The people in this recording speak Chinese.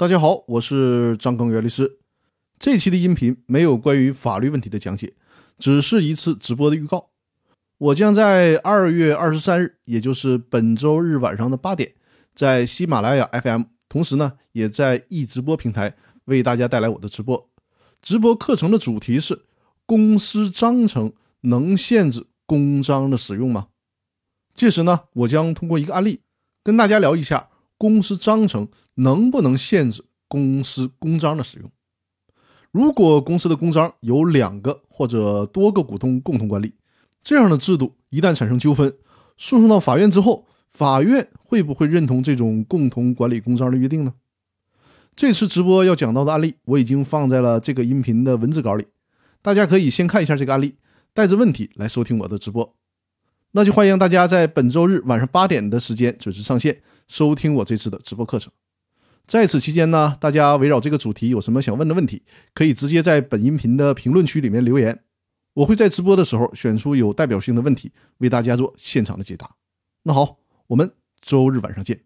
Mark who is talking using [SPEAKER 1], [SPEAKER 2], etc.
[SPEAKER 1] 大家好，我是张庚元律师。这期的音频没有关于法律问题的讲解，只是一次直播的预告。我将在二月二十三日，也就是本周日晚上的八点，在喜马拉雅 FM，同时呢，也在易直播平台为大家带来我的直播。直播课程的主题是：公司章程能限制公章的使用吗？届时呢，我将通过一个案例跟大家聊一下公司章程。能不能限制公司公章的使用？如果公司的公章有两个或者多个股东共同管理，这样的制度一旦产生纠纷，诉讼到法院之后，法院会不会认同这种共同管理公章的约定呢？这次直播要讲到的案例，我已经放在了这个音频的文字稿里，大家可以先看一下这个案例，带着问题来收听我的直播。那就欢迎大家在本周日晚上八点的时间准时上线收听我这次的直播课程。在此期间呢，大家围绕这个主题有什么想问的问题，可以直接在本音频的评论区里面留言，我会在直播的时候选出有代表性的问题，为大家做现场的解答。那好，我们周日晚上见。